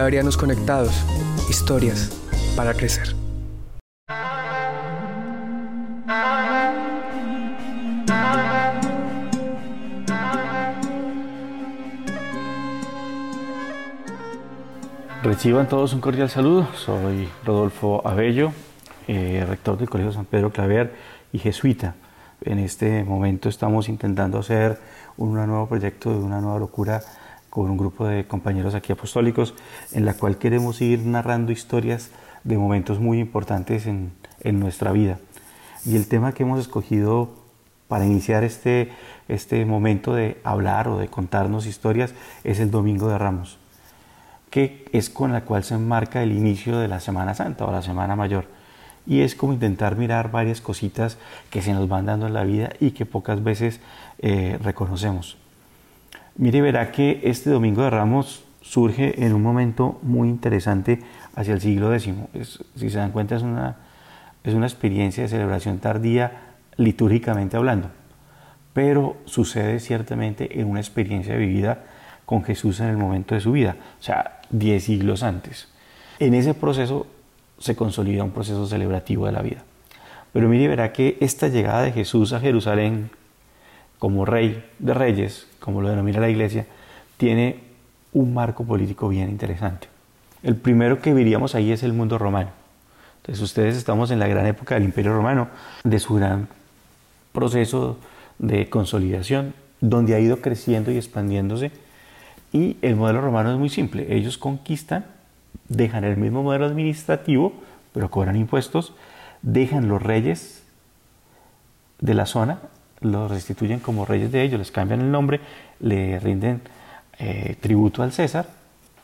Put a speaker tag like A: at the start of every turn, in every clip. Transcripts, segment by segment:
A: Claverianos Conectados. Historias para crecer.
B: Reciban todos un cordial saludo. Soy Rodolfo Abello, eh, rector del Colegio San Pedro Claver y jesuita. En este momento estamos intentando hacer un nuevo proyecto de una nueva locura con un grupo de compañeros aquí apostólicos en la cual queremos ir narrando historias de momentos muy importantes en, en nuestra vida. Y el tema que hemos escogido para iniciar este, este momento de hablar o de contarnos historias es el Domingo de Ramos que es con la cual se enmarca el inicio de la Semana Santa o la Semana Mayor. Y es como intentar mirar varias cositas que se nos van dando en la vida y que pocas veces eh, reconocemos. Mire, verá que este Domingo de Ramos surge en un momento muy interesante hacia el siglo X. si se dan cuenta, es una, es una experiencia de celebración tardía litúrgicamente hablando, pero sucede ciertamente en una experiencia vivida con Jesús en el momento de su vida, o sea, diez siglos antes. En ese proceso se consolida un proceso celebrativo de la vida. Pero mire, verá que esta llegada de Jesús a Jerusalén como rey de reyes, como lo denomina la iglesia, tiene un marco político bien interesante. El primero que veríamos ahí es el mundo romano. Entonces ustedes estamos en la gran época del Imperio Romano, de su gran proceso de consolidación, donde ha ido creciendo y expandiéndose y el modelo romano es muy simple. Ellos conquistan, dejan el mismo modelo administrativo, pero cobran impuestos, dejan los reyes de la zona, los restituyen como reyes de ellos, les cambian el nombre, le rinden eh, tributo al César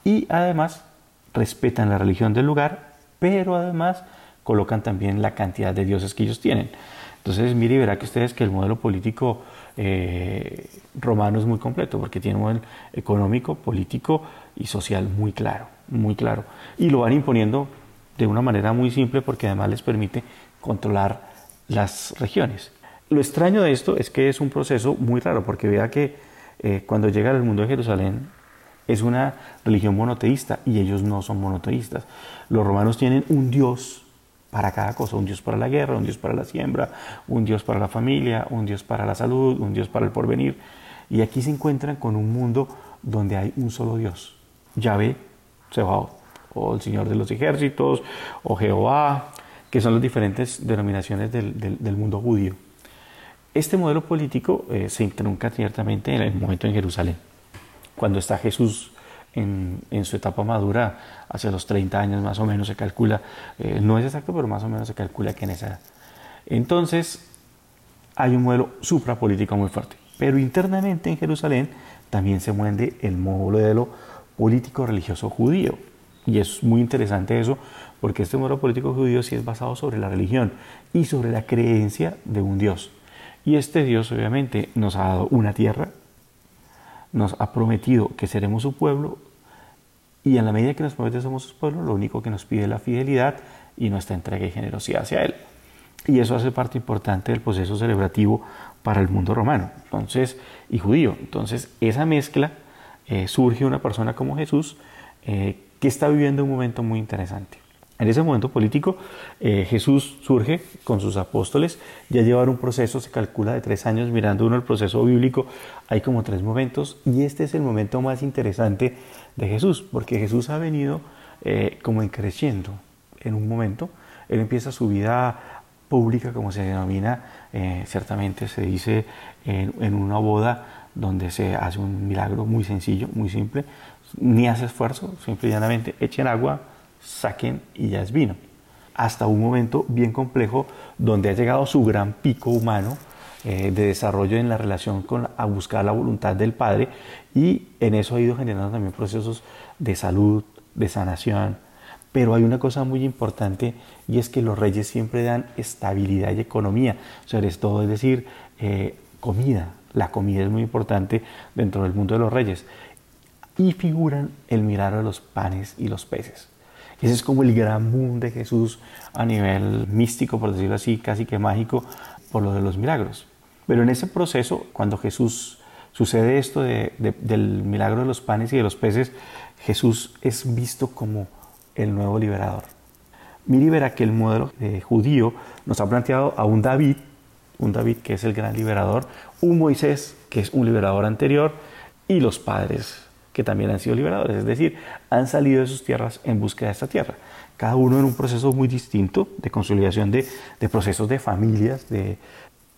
B: y además respetan la religión del lugar, pero además colocan también la cantidad de dioses que ellos tienen. Entonces, mire y verá que ustedes que el modelo político eh, romano es muy completo porque tiene un modelo económico, político y social muy claro, muy claro. Y lo van imponiendo de una manera muy simple porque además les permite controlar las regiones. Lo extraño de esto es que es un proceso muy raro porque vea que eh, cuando llega al mundo de Jerusalén es una religión monoteísta y ellos no son monoteístas. Los romanos tienen un dios para cada cosa, un Dios para la guerra, un Dios para la siembra, un Dios para la familia, un Dios para la salud, un Dios para el porvenir. Y aquí se encuentran con un mundo donde hay un solo Dios, Yahvé, Sebaot, o el Señor de los ejércitos, o Jehová, que son las diferentes denominaciones del, mundo judío. Este modelo político eh, se intrunca ciertamente en el momento en Jerusalén, cuando está Jesús en, su etapa madura, hacia los 30 años más o menos se calcula, eh, no es exacto, pero más o menos se calcula que en esa edad. Entonces, hay un modelo suprapolítico muy fuerte. Pero internamente en Jerusalén también se mueve el modelo político religioso judío. Y es muy interesante eso, porque este modelo político judío sí es basado sobre la religión y sobre la creencia de un Dios. Y este Dios obviamente nos ha dado una tierra, nos ha prometido que seremos su pueblo y en la medida que nos promete somos su pueblo, lo único que nos pide es la fidelidad y nuestra entrega y generosidad hacia Él. Y eso hace parte importante del proceso celebrativo para el mundo romano entonces, y judío. Entonces, esa mezcla eh, surge una persona como Jesús eh, que está viviendo un momento muy interesante. En ese momento político, eh, Jesús surge con sus apóstoles, ya llevar un proceso, se calcula de tres años, mirando uno el proceso bíblico, hay como tres momentos, y este es el momento más interesante de Jesús, porque Jesús ha venido eh, como en creciendo en un momento, él empieza su vida pública, como se denomina, eh, ciertamente se dice en, en una boda donde se hace un milagro muy sencillo, muy simple, ni hace esfuerzo, simple y llanamente echen agua, saquen y ya es vino. Hasta un momento bien complejo donde ha llegado su gran pico humano eh, de desarrollo en la relación con a buscar la voluntad del Padre y en eso ha ido generando también procesos de salud, de sanación. Pero hay una cosa muy importante y es que los reyes siempre dan estabilidad y economía, sobre todo es decir, eh, comida. La comida es muy importante dentro del mundo de los reyes. Y figuran el milagro de los panes y los peces. Ese es como el gran boom de Jesús a nivel místico, por decirlo así, casi que mágico, por lo de los milagros. Pero en ese proceso, cuando Jesús sucede esto del milagro de los panes y de los peces, Jesús es visto como el nuevo liberador. Mire verá que el modelo judío nos ha planteado a un David, un David que es el gran liberador, un Moisés que es un liberador anterior y los padres que también han sido liberadores, es decir, han salido de sus tierras en búsqueda de esta tierra, cada uno en un proceso muy distinto de consolidación de, procesos de familias, de,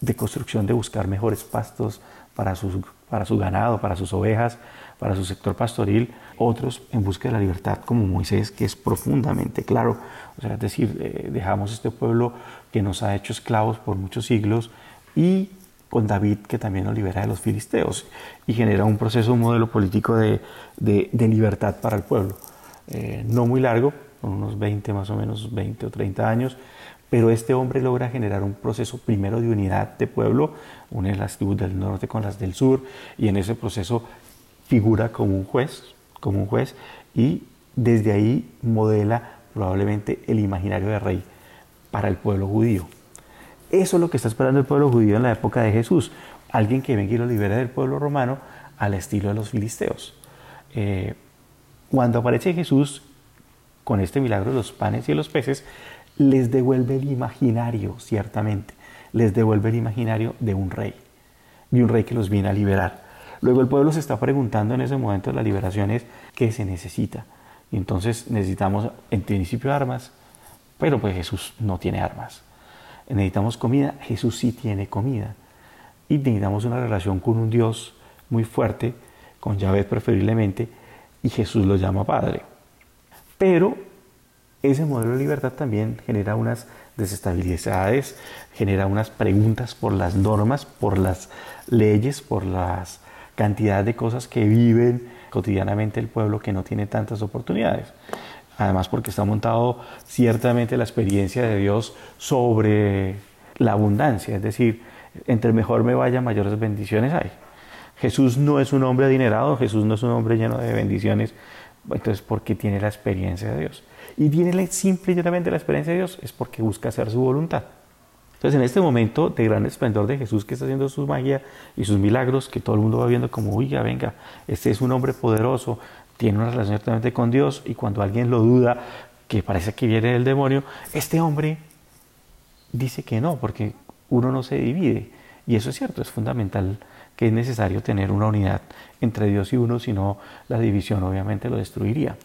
B: de, construcción de buscar mejores pastos para sus, para su ganado, para sus ovejas, para su sector pastoril, otros en busca de la libertad, como Moisés, que es profundamente claro. O sea, es decir, eh, dejamos este pueblo que nos ha hecho esclavos por muchos siglos y con David, que también nos libera de los filisteos y genera un proceso, un modelo político de, de, libertad para el pueblo. Eh, no muy largo, con unos 20 más o menos, 20 o 30 años, pero este hombre logra generar un proceso primero de unidad de pueblo, une las tribus del norte con las del sur, y en ese proceso figura como un juez, como un juez, y desde ahí modela probablemente el imaginario de rey para el pueblo judío. Eso es lo que está esperando el pueblo judío en la época de Jesús, alguien que venga y lo libere del pueblo romano al estilo de los filisteos. Eh, cuando aparece Jesús con este milagro de los panes y los peces, les devuelve el imaginario, ciertamente, les devuelve el imaginario de un rey, de un rey que los viene a liberar. Luego el pueblo se está preguntando en ese momento de la liberación es qué se necesita. Y entonces necesitamos en principio armas, pero pues Jesús no tiene armas. Necesitamos comida, Jesús sí tiene comida. Y necesitamos una relación con un Dios muy fuerte, con Yahvé preferiblemente, y Jesús lo llama Padre. Pero ese modelo de libertad también genera unas desestabilidades, genera unas preguntas por las normas, por las leyes, por las cantidad de cosas que viven cotidianamente el pueblo que no tiene tantas oportunidades. Además porque está montado ciertamente la experiencia de Dios sobre la abundancia, es decir, entre mejor me vaya, mayores bendiciones hay. Jesús no es un hombre adinerado, Jesús no es un hombre lleno de bendiciones, entonces porque tiene la experiencia de Dios. Y tiene simple y la experiencia de Dios es porque busca hacer su voluntad. Entonces, en este momento de gran esplendor de Jesús que está haciendo su magia y sus milagros, que todo el mundo va viendo como, oiga, venga, este es un hombre poderoso, tiene una relación directamente con Dios, y cuando alguien lo duda, que parece que viene del demonio, este hombre dice que no, porque uno no se divide. Y eso es cierto, es fundamental que es necesario tener una unidad entre Dios y uno, si no la división obviamente lo destruiría.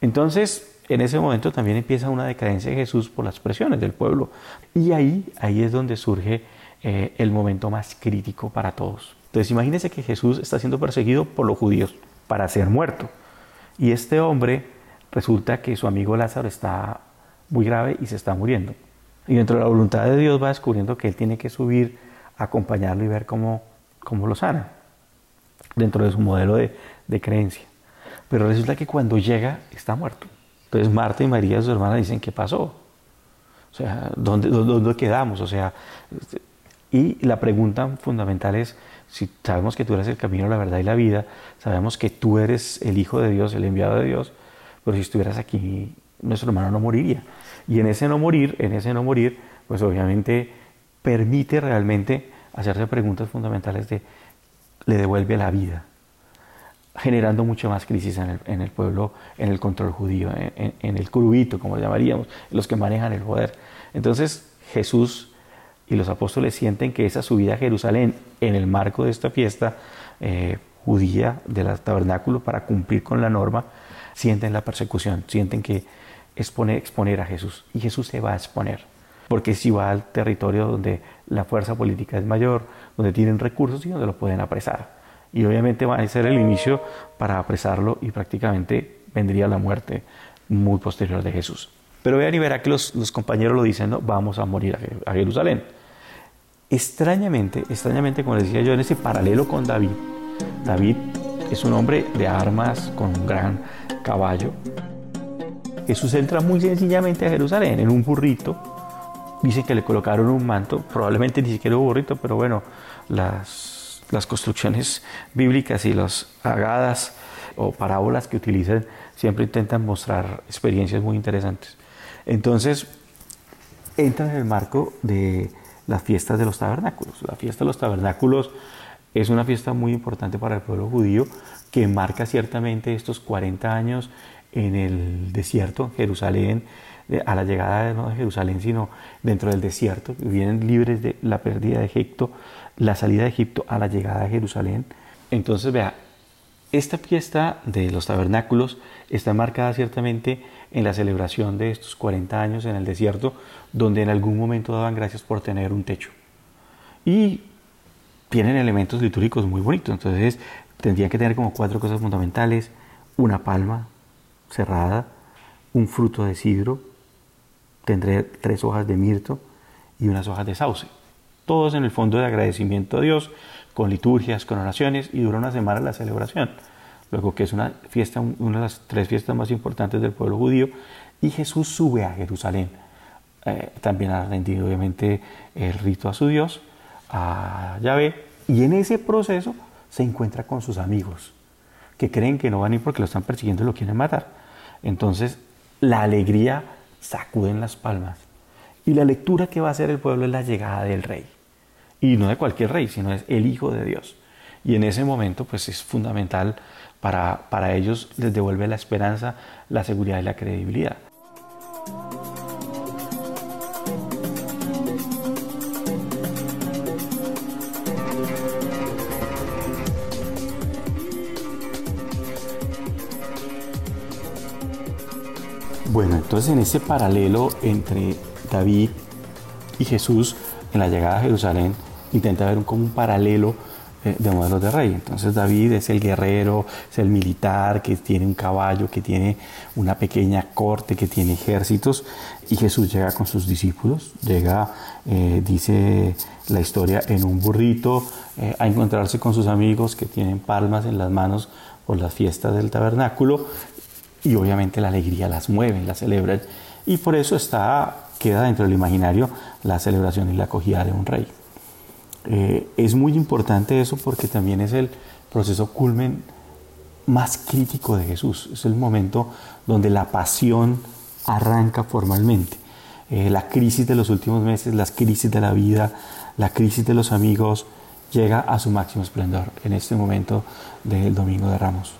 B: Entonces, en ese momento también empieza una decadencia de Jesús por las presiones del pueblo. Y ahí, ahí es donde surge eh, el momento más crítico para todos. Entonces imagínense que Jesús está siendo perseguido por los judíos para ser muerto. Y este hombre resulta que su amigo Lázaro está muy grave y se está muriendo. Y dentro de la voluntad de Dios va descubriendo que él tiene que subir, acompañarlo y ver cómo, cómo lo sana, dentro de su modelo de, creencia. Pero resulta que cuando llega está muerto. Entonces Marta y María, su hermana, dicen, ¿qué pasó? O sea, ¿dónde, dónde quedamos? O sea, y la pregunta fundamental es, si sabemos que tú eres el camino, la verdad y la vida, sabemos que tú eres el Hijo de Dios, el enviado de Dios, pero si estuvieras aquí, nuestro hermano no moriría. Y en ese no morir, en ese no morir, pues obviamente permite realmente hacerse preguntas fundamentales de, le devuelve la vida generando mucho más crisis en el, en el pueblo, en el control judío, en, el curubito, como lo llamaríamos, los que manejan el poder. Entonces Jesús y los apóstoles sienten que esa subida a Jerusalén en el marco de esta fiesta eh, judía del tabernáculo para cumplir con la norma, sienten la persecución, sienten que expone, exponer a Jesús. Y Jesús se va a exponer, porque si va al territorio donde la fuerza política es mayor, donde tienen recursos y donde lo pueden apresar y obviamente va a ser el inicio para apresarlo y prácticamente vendría la muerte muy posterior de Jesús. Pero vean y verá que los, compañeros lo dicen, ¿no? vamos a morir a, Jerusalén. Extrañamente, extrañamente, como les decía yo, en ese paralelo con David, David es un hombre de armas con un gran caballo. Jesús entra muy sencillamente a Jerusalén en un burrito. Dice que le colocaron un manto, probablemente ni siquiera un burrito, pero bueno, las construcciones bíblicas y las agadas o parábolas que utilizan siempre intentan mostrar experiencias muy interesantes. Entonces, entra en el marco de las fiestas de los tabernáculos. La fiesta de los tabernáculos Es una fiesta muy importante para el pueblo judío que marca ciertamente estos 40 años en el desierto, Jerusalén, a la llegada no de Jerusalén, sino dentro del desierto, vienen libres de la pérdida de Egipto, la salida de Egipto a la llegada de Jerusalén. Entonces, vea, esta fiesta de los tabernáculos está marcada ciertamente en la celebración de estos 40 años en el desierto, donde en algún momento daban gracias por tener un techo. Y tienen elementos litúrgicos muy bonitos, entonces tendrían que tener como cuatro cosas fundamentales, una palma cerrada, un fruto de sidro, tendré tres hojas de mirto y unas hojas de sauce. Todos en el fondo de agradecimiento a Dios, con liturgias, con oraciones, y dura una semana la celebración. Luego que es una fiesta, una de las tres fiestas más importantes del pueblo judío, y Jesús sube a Jerusalén. Eh, también ha rendido obviamente el rito a su Dios, a Yahvé, y en ese proceso se encuentra con sus amigos, que creen que no van a ir porque lo están persiguiendo y lo quieren matar. Entonces, la alegría sacuden las palmas. Y la lectura que va a hacer el pueblo es la llegada del rey. Y no de cualquier rey, sino es el Hijo de Dios. Y en ese momento, pues es fundamental para, para ellos, les devuelve la esperanza, la seguridad y la credibilidad. Bueno, entonces en ese paralelo entre David y Jesús en la llegada a Jerusalén, intenta ver como un paralelo eh, de modelos de rey. Entonces David es el guerrero, es el militar que tiene un caballo, que tiene una pequeña corte, que tiene ejércitos, y Jesús llega con sus discípulos, llega, eh, dice la historia, en un burrito eh, a encontrarse con sus amigos que tienen palmas en las manos por las fiestas del tabernáculo y obviamente la alegría las mueve, las celebran y por eso está, queda dentro del imaginario la celebración y la acogida de un rey. Eh, es muy importante eso porque también es el proceso culmen más crítico de Jesús, es el momento donde la pasión arranca formalmente. Eh, la crisis de los últimos meses, las crisis de la vida, la crisis de los amigos, llega a su máximo esplendor en este momento del Domingo de Ramos.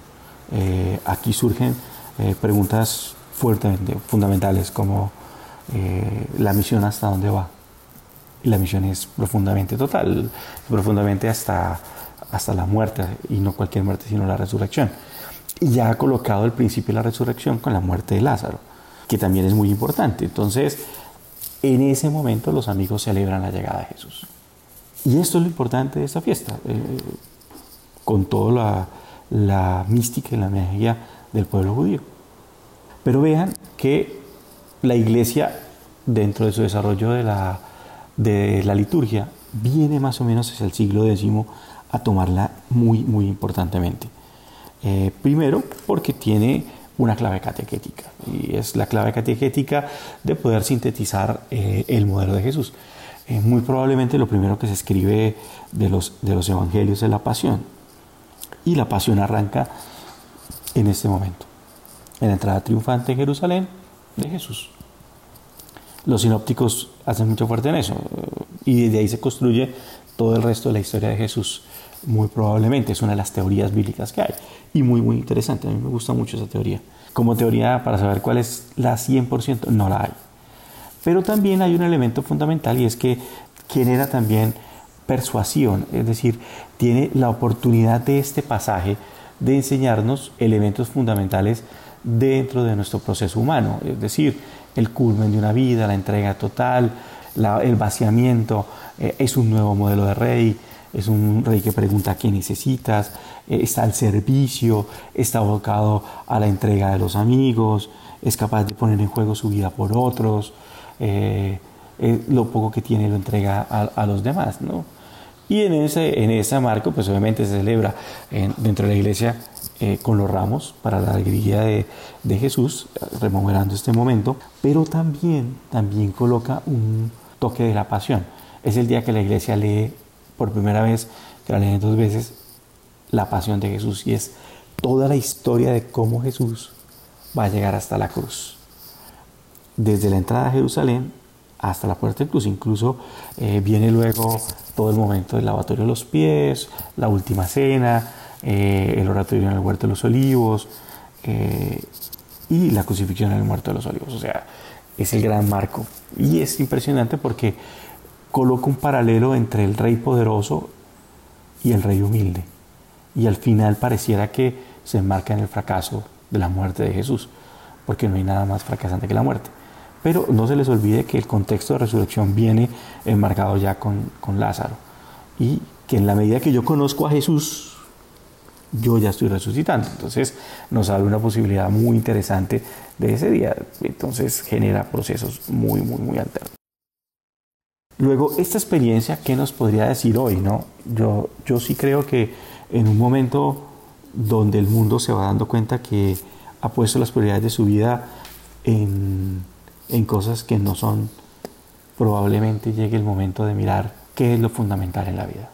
B: Eh, aquí surgen eh, preguntas fuertemente fundamentales como eh, la misión hasta dónde va. Y la misión es profundamente total, profundamente hasta, hasta la muerte, y no cualquier muerte, sino la resurrección. Y ya ha colocado el principio de la resurrección con la muerte de Lázaro, que también es muy importante. Entonces, en ese momento los amigos celebran la llegada de Jesús. Y esto es lo importante de esta fiesta, eh, con toda la, la mística y la magia del pueblo judío. Pero vean que la iglesia, dentro de su desarrollo de la, de la liturgia, viene más o menos desde el siglo X a tomarla muy, muy importantemente. Eh, primero, porque tiene una clave catequética, y es la clave catequética de poder sintetizar eh, el modelo de Jesús. Eh, muy probablemente lo primero que se escribe de los, de los evangelios es la pasión, y la pasión arranca en este momento, en la entrada triunfante en Jerusalén de Jesús. Los sinópticos hacen mucho fuerte en eso y desde ahí se construye todo el resto de la historia de Jesús. Muy probablemente es una de las teorías bíblicas que hay y muy muy interesante. A mí me gusta mucho esa teoría. Como teoría para saber cuál es la 100% no la hay. Pero también hay un elemento fundamental y es que genera también persuasión, es decir, tiene la oportunidad de este pasaje de enseñarnos elementos fundamentales dentro de nuestro proceso humano, es decir, el culmen de una vida, la entrega total, el vaciamiento, eh, es un nuevo modelo de rey, es un rey que pregunta qué necesitas, eh, está al servicio, está abocado a la entrega de los amigos, es capaz de poner en juego su vida por otros, eh, lo poco que tiene lo entrega a, los demás, ¿no? Y en ese, en ese marco, pues obviamente se celebra dentro de la iglesia eh, con los ramos para la alegría de, de, Jesús, rememorando este momento, pero también, también coloca un toque de la pasión. Es el día que la iglesia lee por primera vez, que la leen dos veces, la pasión de Jesús y es toda la historia de cómo Jesús va a llegar hasta la cruz. Desde la entrada a Jerusalén hasta la puerta incluso Incluso eh, viene luego todo el momento del lavatorio de los pies, la última cena, eh, el oratorio en el huerto de los olivos eh, y la crucifixión en el muerto de los olivos. O sea, es el gran marco. Y es impresionante porque coloca un paralelo entre el rey poderoso y el rey humilde. Y al final pareciera que se enmarca en el fracaso de la muerte de Jesús, porque no hay nada más fracasante que la muerte. Pero no se les olvide que el contexto de resurrección viene enmarcado ya con, con Lázaro. Y que en la medida que yo conozco a Jesús, yo ya estoy resucitando. Entonces nos abre una posibilidad muy interesante de ese día. Entonces genera procesos muy, muy, muy alternos. Luego, esta experiencia, ¿qué nos podría decir hoy? No? Yo, yo sí creo que en un momento donde el mundo se va dando cuenta que ha puesto las prioridades de su vida en en cosas que no son, probablemente llegue el momento de mirar qué es lo fundamental en la vida.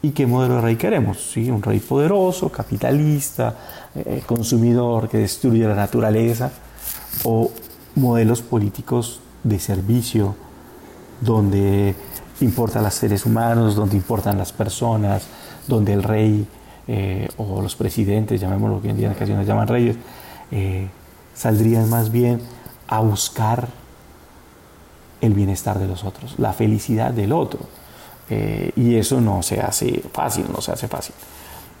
B: ¿Y qué modelo de rey queremos? ¿Sí? Un rey poderoso, capitalista, eh, consumidor que destruye la naturaleza, o modelos políticos de servicio, donde importan los seres humanos, donde importan las personas, donde el rey eh, o los presidentes, llamémoslo que en día en ocasiones llaman reyes, eh, saldrían más bien a buscar el bienestar de los otros, la felicidad del otro. Eh, y eso no se hace fácil, no se hace fácil.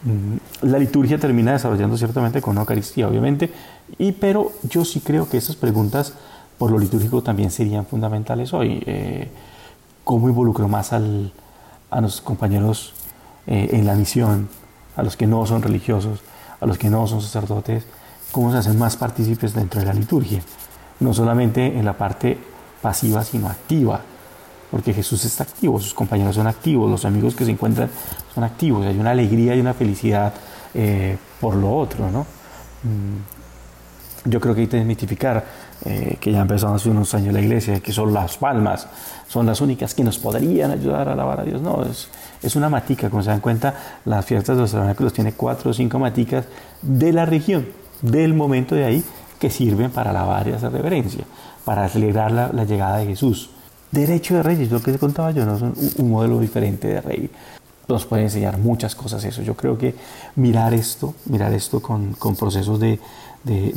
B: Mm, la liturgia termina desarrollando ciertamente con Eucaristía, obviamente, y, pero yo sí creo que esas preguntas por lo litúrgico también serían fundamentales hoy. Eh, ¿Cómo involucro más al, a los compañeros eh, en la misión, a los que no son religiosos, a los que no son sacerdotes? ¿Cómo se hacen más partícipes dentro de la liturgia? No solamente en la parte pasiva, sino activa, porque Jesús está activo, sus compañeros son activos, los amigos que se encuentran son activos, hay una alegría y una felicidad eh, por lo otro, ¿no? Mm, yo creo que hay que desmitificar eh, que ya empezó hace unos años la iglesia, que son las palmas, son las únicas que nos podrían ayudar a alabar a Dios. No, es, es una matica, como se dan cuenta, las fiestas de los tiene cuatro o cinco maticas de la región, del momento de ahí, que sirven para alabar hacer reverencia, para celebrar la, llegada de Jesús. Derecho de reyes, lo que te contaba yo, no son un, modelo diferente de rey. Nos puede enseñar muchas cosas eso. Yo creo que mirar esto, mirar esto con, procesos de,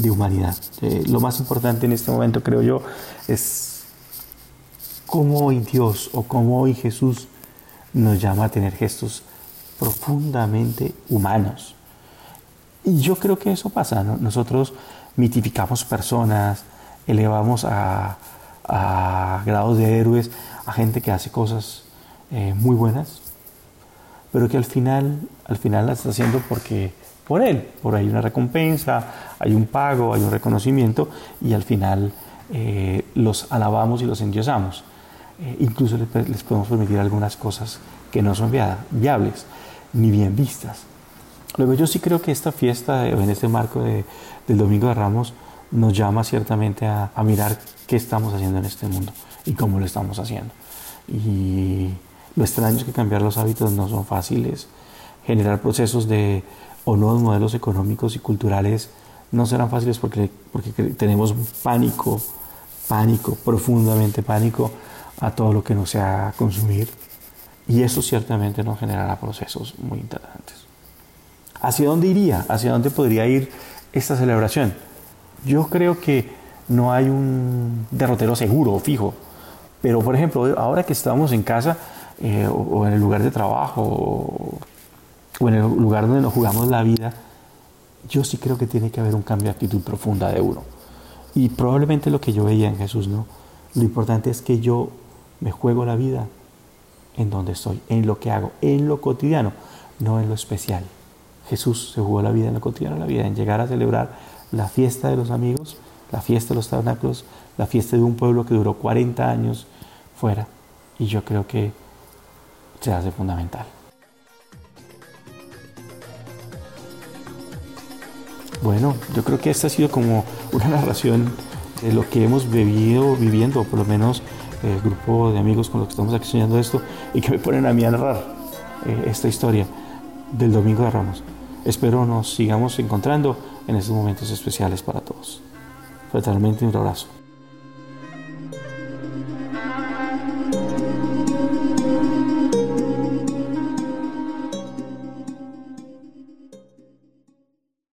B: humanidad. Eh, lo más importante en este momento, creo yo, es cómo hoy Dios o cómo hoy Jesús nos llama a tener gestos profundamente humanos. Y yo creo que eso pasa. Nosotros mitificamos personas, elevamos a, grados de héroes a gente que hace cosas eh, muy buenas, pero que al final, al final las está haciendo porque por él, por ahí una recompensa, hay un pago, hay un reconocimiento y al final eh, los alabamos y los endiosamos. Eh, incluso les, les, podemos permitir algunas cosas que no son viables ni bien vistas. Luego yo sí creo que esta fiesta, en este marco de, del Domingo de Ramos, nos llama ciertamente a, mirar qué estamos haciendo en este mundo y cómo lo estamos haciendo. Y lo extraño es que cambiar los hábitos no son fáciles. Generar procesos de o nuevos modelos económicos y culturales no serán fáciles porque, porque tenemos pánico, pánico, profundamente pánico a todo lo que no sea consumir. Y eso ciertamente nos generará procesos muy. ¿Hacia dónde iría? ¿Hacia dónde podría ir esta celebración? Yo creo que no hay un derrotero seguro o fijo. Pero, por ejemplo, ahora que estamos en casa eh, o, en el lugar de trabajo o, en el lugar donde nos jugamos la vida, yo sí creo que tiene que haber un cambio de actitud profunda de uno. Y probablemente lo que yo veía en Jesús, ¿no? Lo importante es que yo me juego la vida en donde estoy, en lo que hago, en lo cotidiano, no en lo especial. Jesús se jugó la vida en lo cotidiano, la vida en llegar a celebrar la fiesta de los amigos, la fiesta de los tabernáculos, la fiesta de un pueblo que duró 40 años fuera. Y yo creo que se hace fundamental. Bueno, yo creo que esta ha sido como una narración de lo que hemos vivido, viviendo, por lo menos el grupo de amigos con los que estamos aquí esto, y que me ponen a mí a narrar eh, esta historia del Domingo de Ramos. Espero nos sigamos encontrando en estos momentos especiales para todos. Fraternalmente un abrazo.